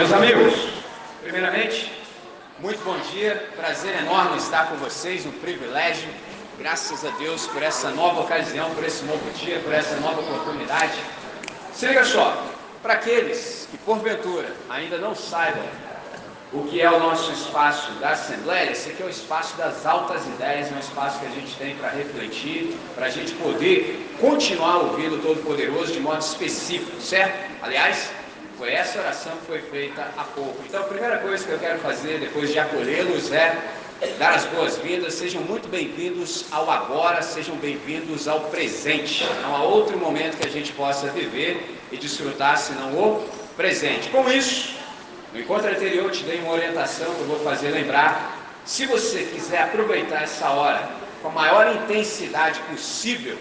Meus amigos, primeiramente, muito bom dia, prazer enorme estar com vocês, um privilégio, graças a Deus por essa nova ocasião, por esse novo dia, por essa nova oportunidade. Se liga só, para aqueles que porventura ainda não saibam o que é o nosso espaço da Assembleia, esse aqui é o espaço das altas ideias, é um espaço que a gente tem para refletir, para a gente poder continuar ouvindo o Todo-Poderoso de modo específico, certo? Aliás, foi essa oração que foi feita há pouco. Então, a primeira coisa que eu quero fazer, depois de acolhê-los, é dar as boas-vindas. Sejam muito bem-vindos ao agora, sejam bem-vindos ao presente. Não há outro momento que a gente possa viver e desfrutar senão o presente. Com isso, no encontro anterior eu te dei uma orientação que eu vou fazer lembrar. Se você quiser aproveitar essa hora com a maior intensidade possível,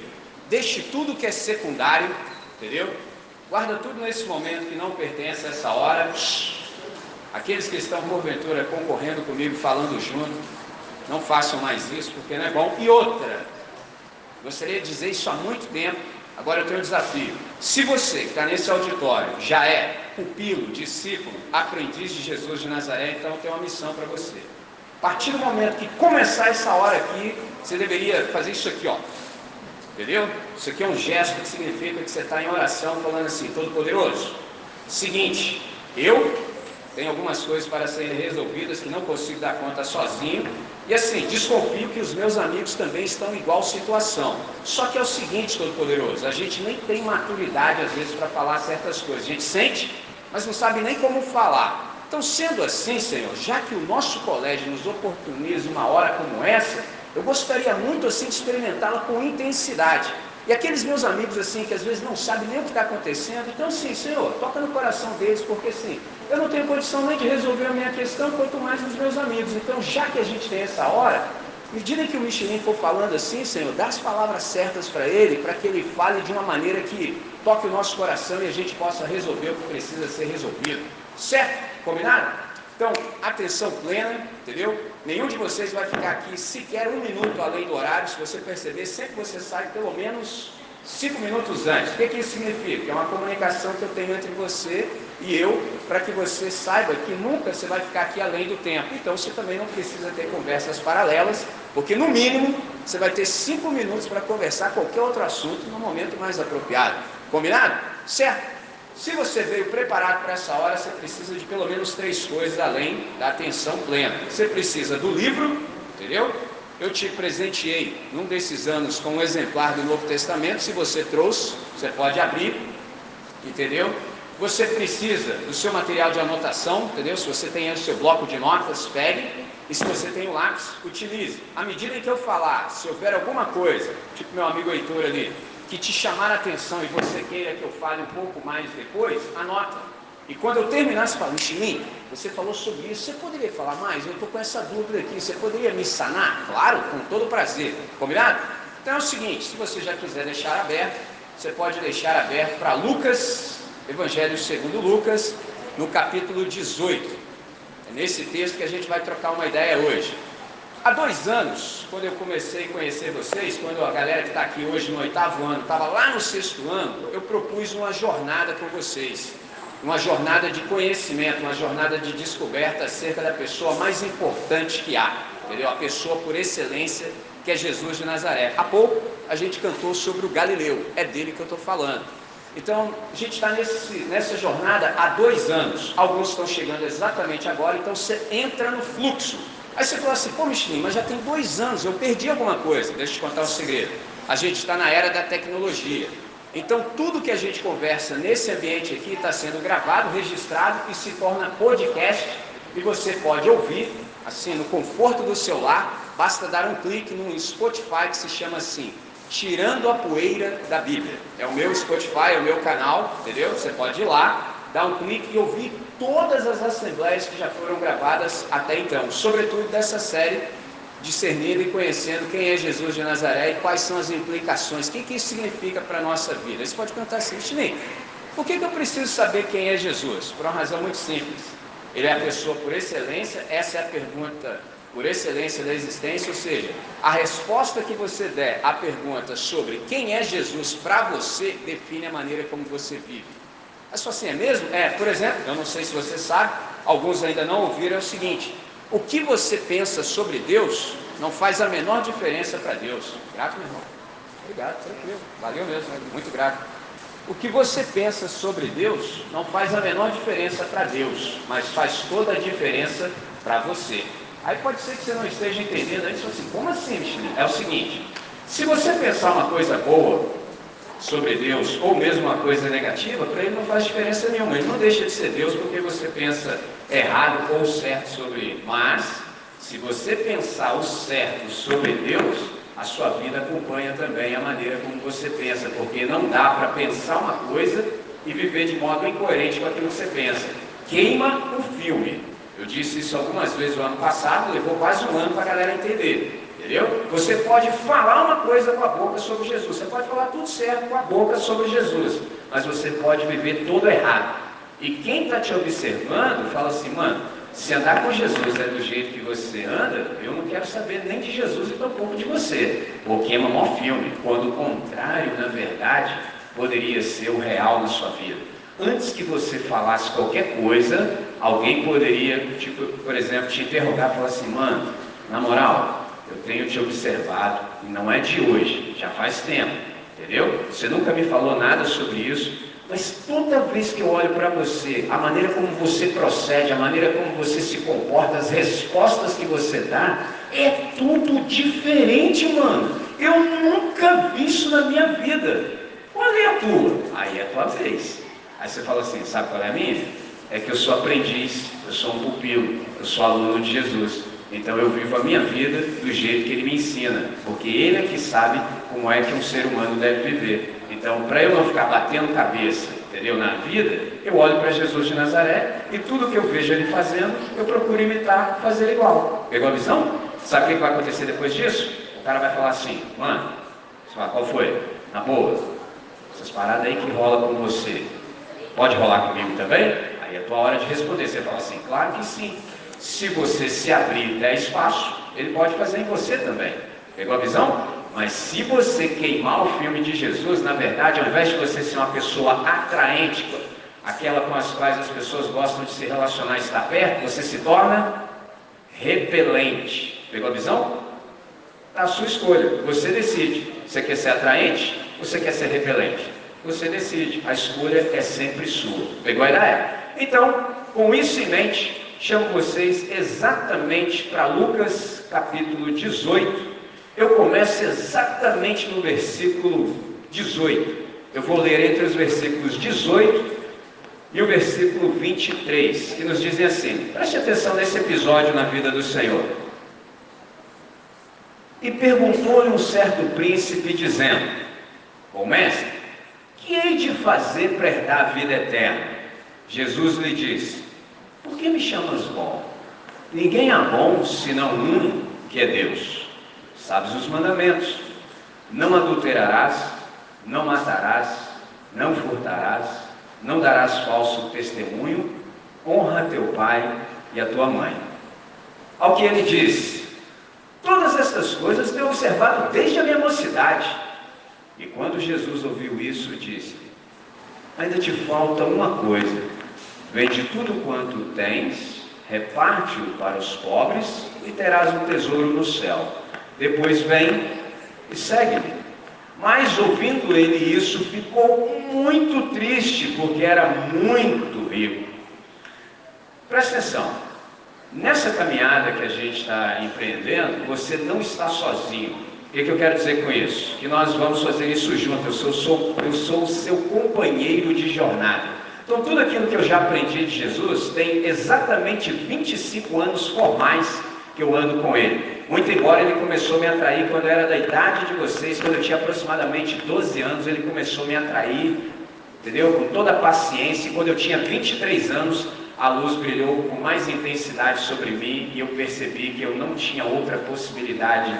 deixe tudo que é secundário, entendeu? Guarda tudo nesse momento que não pertence a essa hora. Aqueles que estão porventura concorrendo comigo, falando junto, não façam mais isso porque não é bom. E outra, gostaria de dizer isso há muito tempo, agora eu tenho um desafio. Se você que está nesse auditório já é pupilo, discípulo, aprendiz de Jesus de Nazaré, então tem uma missão para você. A partir do momento que começar essa hora aqui, você deveria fazer isso aqui, ó. Entendeu? Isso aqui é um gesto que significa que você está em oração falando assim, todo poderoso. Seguinte, eu tenho algumas coisas para serem resolvidas que não consigo dar conta sozinho. E assim, desconfio que os meus amigos também estão em igual situação. Só que é o seguinte, Todo-Poderoso, a gente nem tem maturidade às vezes para falar certas coisas. A gente sente, mas não sabe nem como falar. Então, sendo assim, Senhor, já que o nosso colégio nos oportuniza uma hora como essa, eu gostaria muito assim de experimentá-la com intensidade. E aqueles meus amigos assim que às vezes não sabem nem o que está acontecendo, então sim, Senhor, toca no coração deles, porque sim, eu não tenho condição nem de resolver a minha questão, quanto mais dos meus amigos. Então, já que a gente tem essa hora, medida que o Michelin for falando assim, Senhor, dá as palavras certas para ele, para que ele fale de uma maneira que toque o nosso coração e a gente possa resolver o que precisa ser resolvido. Certo? Combinado? Então, atenção plena, entendeu? Nenhum de vocês vai ficar aqui sequer um minuto além do horário. Se você perceber, sempre você sai pelo menos cinco minutos antes. O que, que isso significa? É uma comunicação que eu tenho entre você e eu, para que você saiba que nunca você vai ficar aqui além do tempo. Então você também não precisa ter conversas paralelas, porque no mínimo você vai ter cinco minutos para conversar qualquer outro assunto no momento mais apropriado. Combinado? Certo? Se você veio preparado para essa hora, você precisa de pelo menos três coisas além da atenção plena. Você precisa do livro, entendeu? Eu te presenteei num desses anos com um exemplar do Novo Testamento. Se você trouxe, você pode abrir, entendeu? Você precisa do seu material de anotação, entendeu? Se você tem o seu bloco de notas, pegue. E se você tem o lápis, utilize. À medida em que eu falar, se houver alguma coisa, tipo meu amigo Heitor ali, que te chamar a atenção e você queira que eu fale um pouco mais depois, anota. E quando eu terminar, você fala, você falou sobre isso, você poderia falar mais? Eu estou com essa dúvida aqui, você poderia me sanar? Claro, com todo prazer. Combinado? Então é o seguinte, se você já quiser deixar aberto, você pode deixar aberto para Lucas, Evangelho segundo Lucas, no capítulo 18. É nesse texto que a gente vai trocar uma ideia hoje. Há dois anos, quando eu comecei a conhecer vocês, quando a galera que está aqui hoje no oitavo ano estava lá no sexto ano, eu propus uma jornada com vocês. Uma jornada de conhecimento, uma jornada de descoberta acerca da pessoa mais importante que há, entendeu? A pessoa por excelência que é Jesus de Nazaré. Há pouco a gente cantou sobre o Galileu, é dele que eu estou falando. Então, a gente está nessa jornada há dois anos. Alguns estão chegando exatamente agora, então você entra no fluxo Aí você fala assim, pô Michelin, mas já tem dois anos, eu perdi alguma coisa. Deixa eu te contar um segredo. A gente está na era da tecnologia. Então tudo que a gente conversa nesse ambiente aqui está sendo gravado, registrado e se torna podcast e você pode ouvir assim no conforto do seu lar. Basta dar um clique no Spotify que se chama assim, Tirando a Poeira da Bíblia. É o meu Spotify, é o meu canal, entendeu? Você pode ir lá, dar um clique e ouvir todas as assembleias que já foram gravadas até então, sobretudo dessa série discernindo e conhecendo quem é Jesus de Nazaré e quais são as implicações, o que, que isso significa para a nossa vida. Você pode perguntar assim, Chinei, por que, que eu preciso saber quem é Jesus? Por uma razão muito simples. Ele é a pessoa por excelência, essa é a pergunta por excelência da existência, ou seja, a resposta que você der à pergunta sobre quem é Jesus para você define a maneira como você vive. Fala assim, é mesmo? É, por exemplo, eu não sei se você sabe, alguns ainda não ouviram, é o seguinte: o que você pensa sobre Deus não faz a menor diferença para Deus. Grato, meu irmão. Obrigado, tranquilo. Valeu mesmo, muito grato. O que você pensa sobre Deus não faz a menor diferença para Deus, mas faz toda a diferença para você. Aí pode ser que você não esteja entendendo, aí você assim, como assim, Michele? É o seguinte, se você pensar uma coisa boa sobre Deus, ou mesmo uma coisa negativa, para ele não faz diferença nenhuma. Ele não deixa de ser Deus porque você pensa errado ou certo sobre ele. Mas, se você pensar o certo sobre Deus, a sua vida acompanha também a maneira como você pensa, porque não dá para pensar uma coisa e viver de modo incoerente com aquilo que você pensa. Queima o filme. Eu disse isso algumas vezes no ano passado, levou quase um ano para a galera entender. Entendeu? Você pode falar uma coisa com a boca sobre Jesus, você pode falar tudo certo com a boca sobre Jesus, mas você pode viver todo errado. E quem está te observando fala assim, mano, se andar com Jesus é do jeito que você anda, eu não quero saber nem de Jesus e tampouco de você, porque é um filme, quando o contrário, na verdade, poderia ser o real na sua vida. Antes que você falasse qualquer coisa, alguém poderia, tipo, por exemplo, te interrogar e falar assim, mano, na moral, eu tenho te observado, e não é de hoje, já faz tempo, entendeu? Você nunca me falou nada sobre isso, mas toda vez que eu olho para você, a maneira como você procede, a maneira como você se comporta, as respostas que você dá, é tudo diferente, mano. Eu nunca vi isso na minha vida. Qual é a tua? Aí é a tua vez. Aí você fala assim, sabe qual é a minha? É que eu sou aprendiz, eu sou um pupilo, eu sou aluno de Jesus. Então eu vivo a minha vida do jeito que ele me ensina, porque ele é que sabe como é que um ser humano deve viver. Então, para eu não ficar batendo cabeça, entendeu, na vida, eu olho para Jesus de Nazaré e tudo que eu vejo ele fazendo, eu procuro imitar, fazer igual. Pegou a visão? Sabe o que vai acontecer depois disso? O cara vai falar assim, mano, qual foi? Na boa, essas paradas aí que rola com você, pode rolar comigo também? Aí é a tua hora de responder. Você fala assim, claro que sim. Se você se abrir der espaço, ele pode fazer em você também. Pegou a visão? Mas se você queimar o filme de Jesus, na verdade, ao invés de você ser uma pessoa atraente, aquela com as quais as pessoas gostam de se relacionar e estar perto, você se torna repelente. Pegou a visão? Tá a sua escolha. Você decide. Você quer ser atraente? Você quer ser repelente? Você decide. A escolha é sempre sua. Pegou a ideia? Então, com isso em mente, chamo vocês exatamente para Lucas capítulo 18. Eu começo exatamente no versículo 18. Eu vou ler entre os versículos 18 e o versículo 23, que nos dizem assim: preste atenção nesse episódio na vida do Senhor. E perguntou-lhe um certo príncipe, dizendo: Bom mestre, que hei de fazer para herdar a vida eterna? Jesus lhe disse: por que me chamas bom? Ninguém há bom senão um, que é Deus. Sabes os mandamentos: não adulterarás, não matarás, não furtarás, não darás falso testemunho, honra teu pai e a tua mãe. Ao que ele disse: Todas estas coisas tenho observado desde a minha mocidade. E quando Jesus ouviu isso, disse: Ainda te falta uma coisa Vende tudo quanto tens, reparte-o para os pobres e terás um tesouro no céu. Depois vem e segue-me. Mas ouvindo ele isso, ficou muito triste, porque era muito rico. Presta atenção, nessa caminhada que a gente está empreendendo, você não está sozinho. O que, eu quero dizer com isso? Que nós vamos fazer isso juntos. Eu sou, eu sou o seu companheiro de jornada. Então, tudo aquilo que eu já aprendi de Jesus tem exatamente 25 anos formais que eu ando com ele. Muito embora ele começou a me atrair quando eu era da idade de vocês, quando eu tinha aproximadamente 12 anos, ele começou a me atrair, entendeu? Com toda a paciência. E quando eu tinha 23 anos, a luz brilhou com mais intensidade sobre mim e eu percebi que eu não tinha outra possibilidade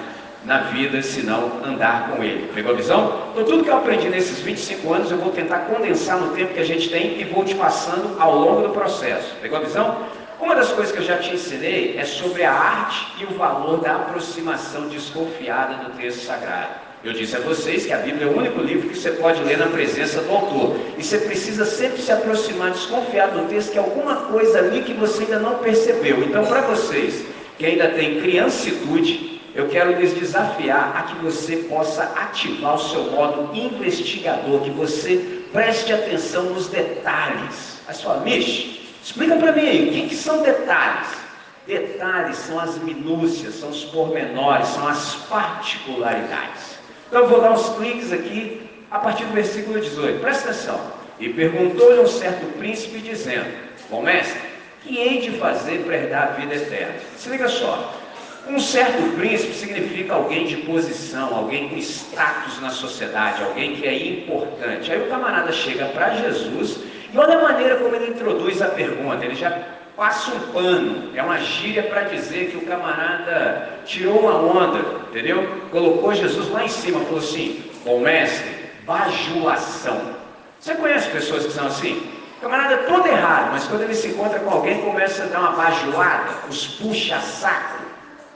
na vida senão andar com Ele. Pegou a visão? Então, tudo que eu aprendi nesses 25 anos, eu vou tentar condensar no tempo que a gente tem e vou te passando ao longo do processo. Pegou a visão? Uma das coisas que eu já te ensinei é sobre a arte e o valor da aproximação desconfiada do texto sagrado. Eu disse a vocês que a Bíblia é o único livro que você pode ler na presença do autor. E você precisa sempre se aproximar, desconfiar do texto, que é alguma coisa ali que você ainda não percebeu. Então, para vocês que ainda têm criancitude, eu quero lhes desafiar a que você possa ativar o seu modo investigador, que você preste atenção nos detalhes. Você fala, Mish, explica para mim aí, o que, que são detalhes? Detalhes são as minúcias, são os pormenores, são as particularidades. Então eu vou dar uns cliques aqui a partir do versículo 18. Presta atenção. E perguntou-lhe um certo príncipe, dizendo: Bom mestre, que hei de fazer para herdar a vida eterna? Se liga só. Um certo príncipe significa alguém de posição, alguém com status na sociedade, alguém que é importante. Aí o camarada chega para Jesus e olha a maneira como ele introduz a pergunta. Ele já passa um pano, é uma gíria para dizer que o camarada tirou uma onda, entendeu? Colocou Jesus lá em cima, falou assim: Bom mestre, bajulação. Você conhece pessoas que são assim? Camarada é todo errado, mas quando ele se encontra com alguém, começa a dar uma bajulada, os puxa-saco.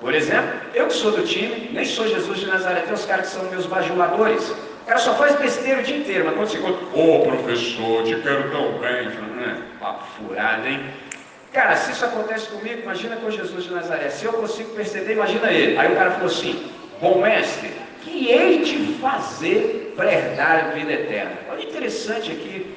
Por exemplo, eu que sou do time, nem sou Jesus de Nazaré, tem os caras que são meus bajuladores. O cara só faz besteira o dia inteiro, mas quando você encontra, ô oh, professor, te quero tão bem, né? papo furado, hein? Cara, se isso acontece comigo, imagina com Jesus de Nazaré. Se eu consigo perceber, imagina ele. Aí o cara falou assim: Bom mestre, que hei de fazer para herdar a vida eterna? Olha interessante aqui,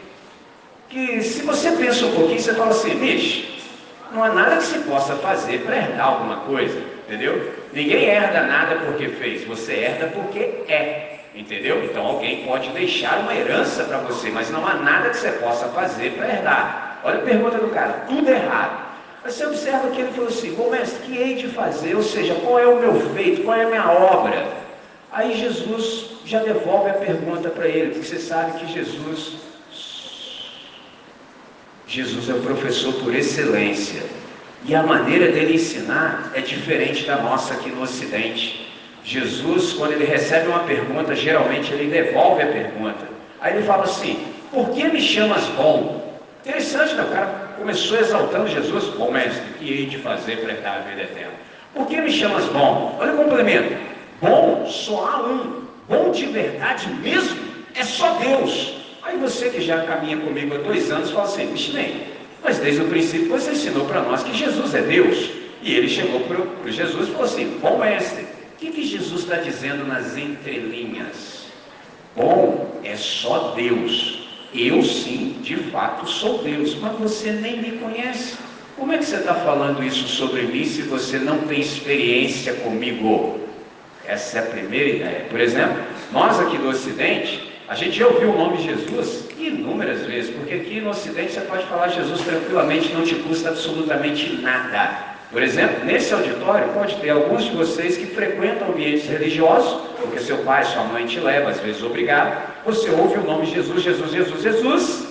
que se você pensa um pouquinho, você fala assim, bicho, não há nada que se possa fazer para herdar alguma coisa, entendeu? Ninguém herda nada porque fez, você herda porque é, entendeu? Então alguém pode deixar uma herança para você, mas não há nada que você possa fazer para herdar. Olha a pergunta do cara, tudo errado. Mas você observa que ele falou assim, bom mestre, que hei de fazer? Ou seja, qual é o meu feito, qual é a minha obra? Aí Jesus já devolve a pergunta para ele, porque você sabe que Jesus, Jesus é o professor por excelência. E a maneira dele ensinar é diferente da nossa aqui no Ocidente. Jesus, quando ele recebe uma pergunta, geralmente ele devolve a pergunta. Aí ele fala assim: Por que me chamas bom? Interessante, né? O cara começou exaltando Jesus. Bom mestre, que hei de fazer para herdar a vida eterna? Por que me chamas bom? Olha o complemento. Bom só há um. Bom de verdade mesmo é só Deus. Aí você que já caminha comigo há dois anos fala assim, bem, mas desde o princípio você ensinou para nós que Jesus é Deus. E ele chegou para Jesus e falou assim, bom mestre, o que, que Jesus está dizendo nas entrelinhas? Bom é só Deus. Eu sim, de fato, sou Deus, mas você nem me conhece. Como é que você está falando isso sobre mim se você não tem experiência comigo? Essa é a primeira ideia. Por exemplo, nós aqui do Ocidente, a gente já ouviu o nome Jesus inúmeras vezes, porque aqui no Ocidente você pode falar Jesus tranquilamente, não te custa absolutamente nada. Por exemplo, nesse auditório pode ter alguns de vocês que frequentam ambientes religiosos, porque seu pai, sua mãe te leva, às vezes obrigado. Você ouve o nome Jesus, Jesus, Jesus, Jesus,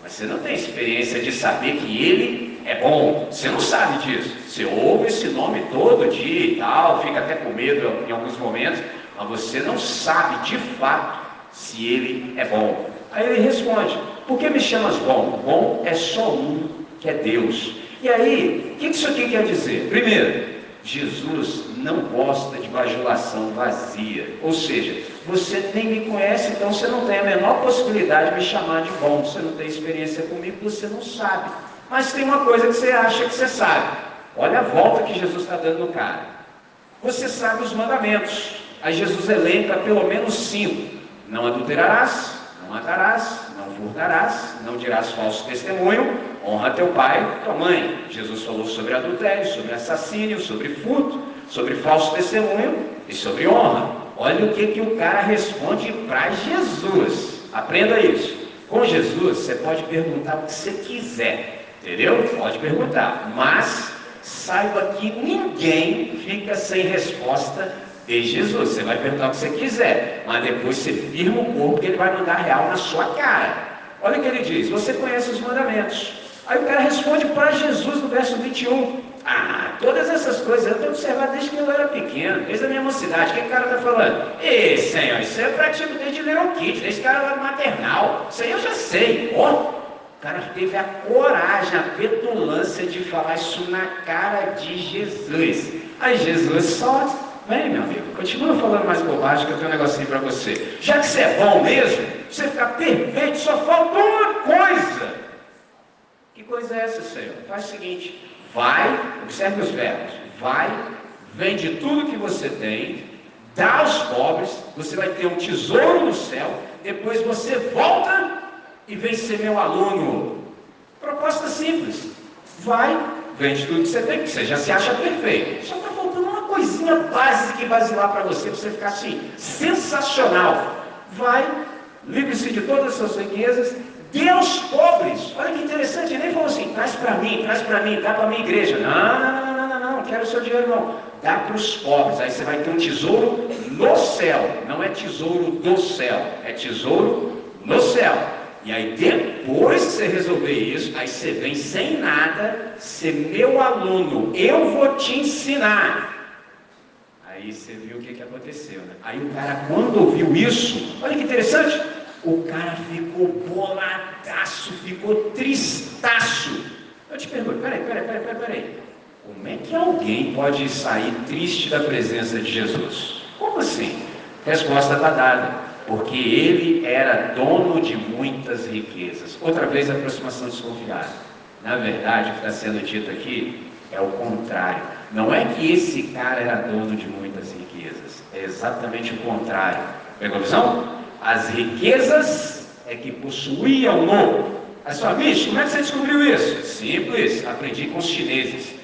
mas você não tem experiência de saber que ele é bom. Você não sabe disso. Você ouve esse nome todo dia e tal, fica até com medo em alguns momentos, mas você não sabe de fato se ele é bom. Aí ele responde: Por que me chamas bom? Bom é só um, que é Deus. E aí, o que isso aqui quer dizer? Primeiro, Jesus não gosta de bajulação vazia. Ou seja, você nem me conhece, então você não tem a menor possibilidade de me chamar de bom. Você não tem experiência comigo, você não sabe. Mas tem uma coisa que você acha que você sabe. Olha a volta que Jesus está dando no cara. Você sabe os mandamentos. Aí Jesus elenca pelo menos cinco: não adulterarás, não matarás, não furtarás, não dirás falso testemunho, honra teu pai e tua mãe. Jesus falou sobre adultério, sobre assassínio, sobre furto, sobre falso testemunho e sobre honra. Olha o que, que o cara responde para Jesus. Aprenda isso. Com Jesus, você pode perguntar o que você quiser, entendeu? Pode perguntar, mas saiba que ninguém fica sem resposta de Jesus. Você vai perguntar o que você quiser, mas depois você firma o corpo que ele vai mandar real na sua cara. Olha o que ele diz: Você conhece os mandamentos. Aí o cara responde para Jesus no verso 21. Ah, todas essas coisas eu tenho observado desde que eu era pequeno, desde a minha mocidade. O que, o cara está falando? Ei, Senhor, isso é prático desde Little Kid, desde que era maternal. Isso aí eu já sei. Ó, oh, o cara teve a coragem, a petulância de falar isso na cara de Jesus. Aí Jesus só Vem, meu amigo, continua falando mais bobagem que eu tenho um negocinho para você. Já que você é bom mesmo, você ficar perfeito, só falta uma coisa. Que coisa é essa, Senhor? Faz o seguinte: vai, observe os verbos, vai, vende tudo que você tem, dá aos pobres, você vai ter um tesouro no céu, depois você volta e vem ser meu aluno. Proposta simples. Vai, vende tudo que você tem, que você já se acha perfeito. Só está faltando coisinha básica e basilar para você, para você ficar assim, sensacional. Vai, livre-se de todas as suas riquezas, dê aos pobres. Olha que interessante, ele nem falou assim, traz para mim, traz para mim, dá para minha igreja. Não, não, não, não, não, não, não quero o seu dinheiro não. Dá para os pobres, aí você vai ter um tesouro no céu. Não é tesouro do céu, é tesouro no céu. E aí depois que você resolver isso, aí você vem sem nada, ser meu aluno, eu vou te ensinar. Aí você viu o que, que aconteceu, né? Aí o cara, quando ouviu isso, olha que interessante, o cara ficou boladaço, ficou tristaço. Eu te pergunto, peraí, peraí, peraí, peraí, peraí. Como é que alguém pode sair triste da presença de Jesus? Como assim? Resposta está dada porque ele era dono de muitas riquezas. Outra vez, aproximação desconfiada. Na verdade, o que está sendo dito aqui é o contrário. Não é que esse cara era dono de muitas riquezas, é exatamente o contrário. Pegou a visão? As riquezas é que possuíam-no. A sua bicho, como é que você descobriu isso? Simples, aprendi com os chineses.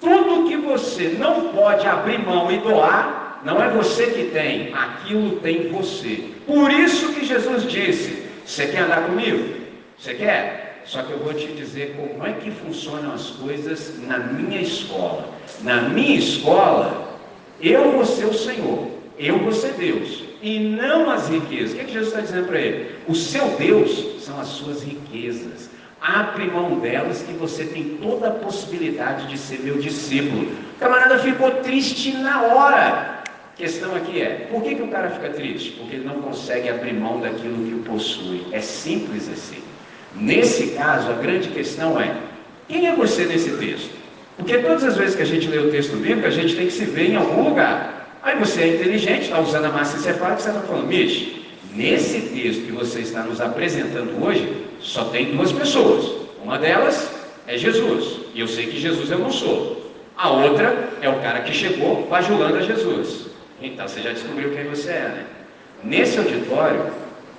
Tudo que você não pode abrir mão e doar, não é você que tem, aquilo tem você. Por isso que Jesus disse: Você quer andar comigo? Você quer? Só que eu vou te dizer como é que funcionam as coisas na minha escola. Na minha escola, eu vou ser o Senhor, eu vou ser Deus, e não as riquezas. O que, é que Jesus está dizendo para ele? O seu Deus são as suas riquezas. Abre mão delas que você tem toda a possibilidade de ser meu discípulo. O camarada ficou triste na hora questão aqui é, por que, que o cara fica triste? Porque ele não consegue abrir mão daquilo que o possui. É simples assim. Nesse caso, a grande questão é, quem é você nesse texto? Porque todas as vezes que a gente lê o texto bíblico, a gente tem que se ver em algum lugar. Aí você é inteligente, está usando a massa encefálica, você está falando, Mish, nesse texto que você está nos apresentando hoje, só tem duas pessoas. Uma delas é Jesus, e eu sei que Jesus eu não sou. A outra é o cara que chegou bajulando a Jesus. Então você já descobriu quem você é, né? Nesse auditório,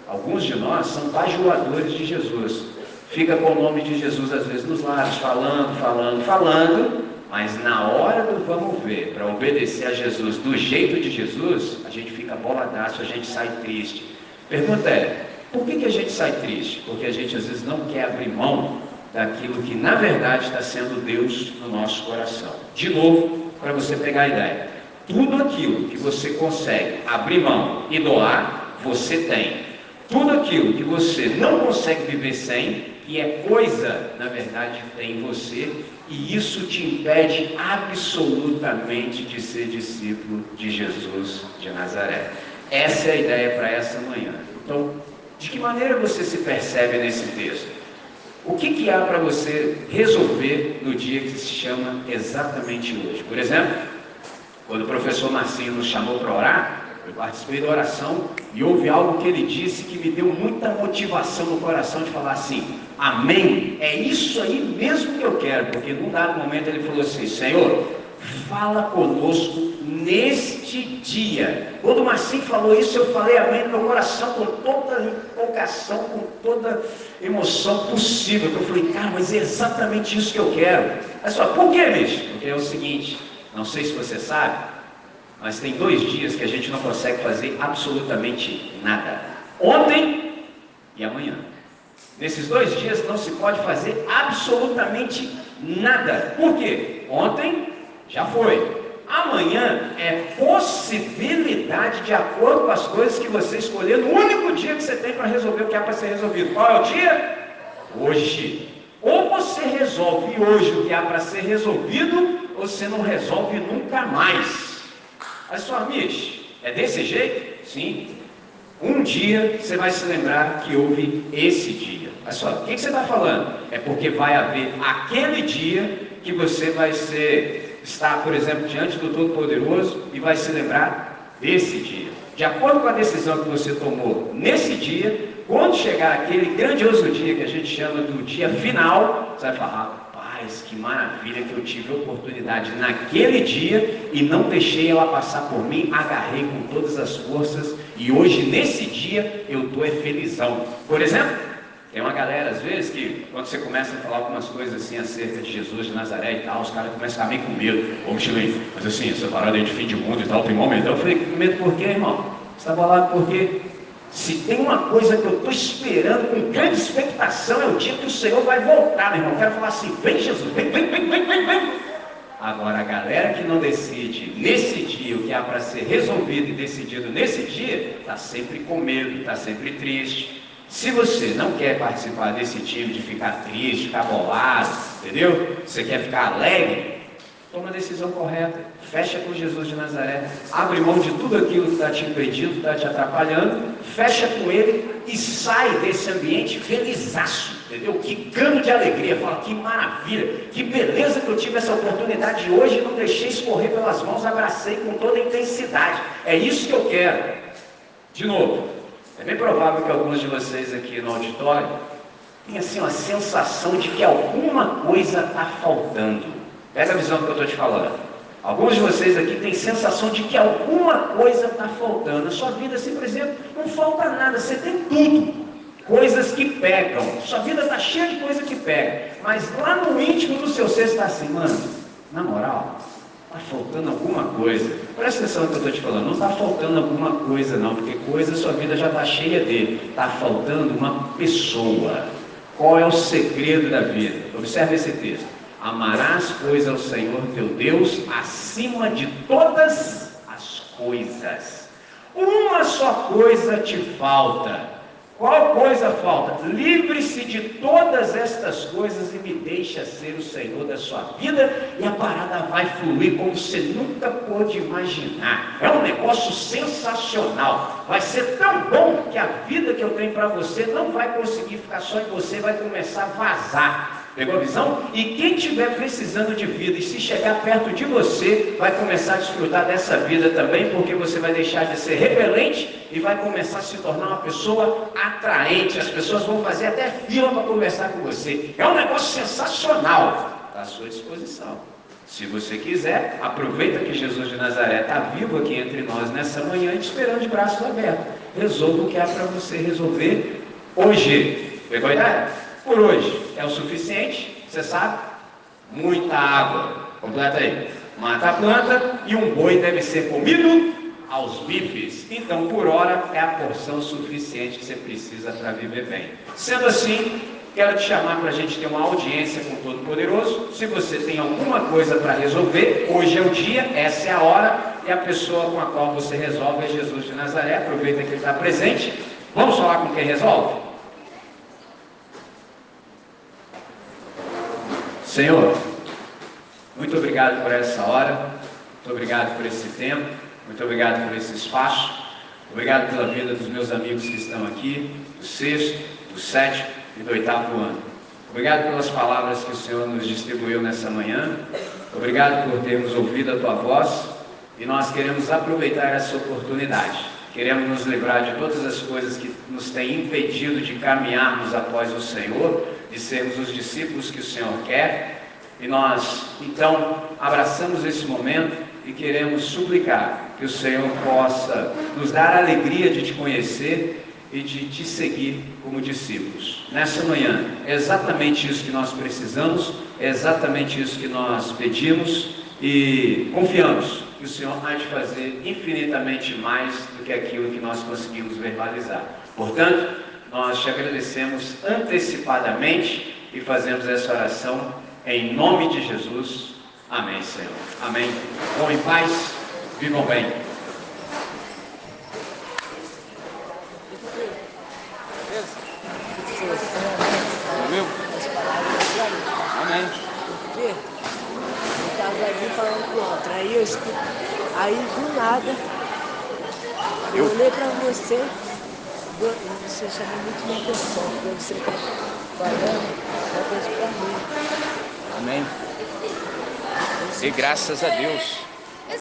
alguns de nós são bajuladores de Jesus. Fica com o nome de Jesus às vezes nos lábios, falando, falando, falando, mas na hora do vamos ver, para obedecer a Jesus do jeito de Jesus, a gente fica boladaço, a gente sai triste. Pergunta é, por que, que a gente sai triste? Porque a gente às vezes não quer abrir mão daquilo que na verdade está sendo Deus no nosso coração. De novo, para você pegar a ideia. Tudo aquilo que você consegue abrir mão e doar, você tem. Tudo aquilo que você não consegue viver sem, que é coisa, na verdade, em você, e isso te impede absolutamente de ser discípulo de Jesus de Nazaré. Essa é a ideia para essa manhã. Então, de que maneira você se percebe nesse texto? O que, que há para você resolver no dia que se chama exatamente hoje? Por exemplo, quando o professor Marcinho nos chamou para orar, eu participei da oração e houve algo que ele disse que me deu muita motivação no coração de falar assim: Amém, é isso aí mesmo que eu quero, porque num dado momento ele falou assim: Senhor, fala conosco neste dia. Quando o Marcinho falou isso, eu falei amém no meu coração com toda empolgação, com toda emoção possível. Eu falei, cara, mas é exatamente isso que eu quero. Mas só, por que, bicho? Porque é o seguinte não sei se você sabe, mas tem dois dias que a gente não consegue fazer absolutamente nada. Ontem e amanhã. Nesses dois dias não se pode fazer absolutamente nada. Por quê? Ontem já foi. Amanhã é possibilidade de acordo com as coisas que você escolher no único dia que você tem para resolver o que há para ser resolvido. Qual é o dia? Hoje. Ou você resolve hoje o que há para ser resolvido, ou você não resolve nunca mais. Mas sua amiga, é desse jeito? Sim. Um dia você vai se lembrar que houve esse dia. Mas só, o que, você está falando? É porque vai haver aquele dia que você vai ser está, por exemplo, diante do Todo-Poderoso e vai se lembrar desse dia. De acordo com a decisão que você tomou nesse dia, quando chegar aquele grandioso dia que a gente chama do dia final, você vai falar, rapaz, que maravilha que eu tive a oportunidade naquele dia e não deixei ela passar por mim, agarrei com todas as forças e hoje, nesse dia, eu estou é felizão. Por exemplo, tem uma galera, às vezes, que quando você começa a falar algumas coisas assim acerca de Jesus de Nazaré e tal, os caras começam a ficar meio com medo. Ô, Michelin, mas assim, essa parada aí de fim de mundo e tal, tem momento. Eu falei, com medo por quê, irmão? Você está bolado por quê? Se tem uma coisa que eu estou esperando com grande expectação, é o dia que o Senhor vai voltar, meu irmão. Eu quero falar assim: vem Jesus, vem, vem, vem, vem, vem, vem. Agora, a galera que não decide nesse dia o que há para ser resolvido e decidido nesse dia, está sempre com medo, está sempre triste, se você não quer participar desse time de ficar triste, ficar bolado, entendeu? Você quer ficar alegre, toma a decisão correta. Fecha com Jesus de Nazaré. Abre mão de tudo aquilo que está te impedindo, está te atrapalhando. Fecha com Ele e sai desse ambiente felizaço, entendeu? Que cano de alegria. Fala, que maravilha, que beleza que eu tive essa oportunidade hoje e não deixei escorrer pelas mãos, abracei com toda a intensidade. É isso que eu quero. De novo, é bem provável que alguns de vocês aqui no auditório tenham assim uma sensação de que alguma coisa está faltando. Pega a visão que eu estou te falando. Alguns de vocês aqui têm sensação de que alguma coisa está faltando. Na sua vida, assim, por exemplo, não falta nada, você tem tudo. Coisas que pegam. Sua vida está cheia de coisa que pega. Mas lá no íntimo do seu ser está assim, mano, na moral, Está faltando alguma coisa. Presta atenção no que eu estou te falando. Não está faltando alguma coisa, não, porque coisa sua vida já está cheia dele. Está faltando uma pessoa. Qual é o segredo da vida? Observe esse texto. Amarás, pois, ao Senhor teu Deus acima de todas as coisas. Uma só coisa te falta qual coisa falta? Livre-se de todas estas coisas e me deixa ser o Senhor da sua vida e a parada vai fluir como você nunca pôde imaginar. É um negócio sensacional. Vai ser tão bom que a vida que eu tenho para você não vai conseguir ficar só em você, vai começar a vazar. Pegou a visão? E quem estiver precisando de vida e se chegar perto de você, vai começar a desfrutar dessa vida também, porque você vai deixar de ser repelente e vai começar a se tornar uma pessoa atraente. As pessoas vão fazer até fila para conversar com você. É um negócio sensacional. Está à sua disposição. Se você quiser, aproveita que Jesus de Nazaré está vivo aqui entre nós nessa manhã, te esperando de braços abertos. Resolva o que há para você resolver hoje. Pegou a ideia? Por hoje é o suficiente, você sabe? Muita água. Completa aí. Mata a planta e um boi deve ser comido aos bifes. Então, por hora, é a porção suficiente que você precisa para viver bem. Sendo assim, quero te chamar para a gente ter uma audiência com o Todo-Poderoso. Se você tem alguma coisa para resolver, hoje é o dia, essa é a hora, e a pessoa com a qual você resolve é Jesus de Nazaré. Aproveita que ele está presente. Vamos falar com quem resolve? Senhor, muito obrigado por essa hora, muito obrigado por esse tempo, muito obrigado por esse espaço, obrigado pela vida dos meus amigos que estão aqui, do sexto, do sétimo e do oitavo ano. Obrigado pelas palavras que o Senhor nos distribuiu nessa manhã, obrigado por termos ouvido a tua voz e nós queremos aproveitar essa oportunidade. Queremos nos livrar de todas as coisas que nos têm impedido de caminharmos após o Senhor de sermos os discípulos que o Senhor quer. E nós, então, abraçamos esse momento e queremos suplicar que o Senhor possa nos dar a alegria de te conhecer e de te seguir como discípulos. Nessa manhã, é exatamente isso que nós precisamos, é exatamente isso que nós pedimos e confiamos que o Senhor há de fazer infinitamente mais do que aquilo que nós conseguimos verbalizar. Portanto, nós te agradecemos antecipadamente e fazemos essa oração em nome de Jesus. Amém, Senhor. Amém. Vão em paz, vivam bem. Viu? Amém. Porque eu estava ali falando com outra, aí eu escuto, aí do nada eu olhei para você você chama muito minha atenção, porque você está falando uma coisa para mim. Amém. Dê graças a Deus.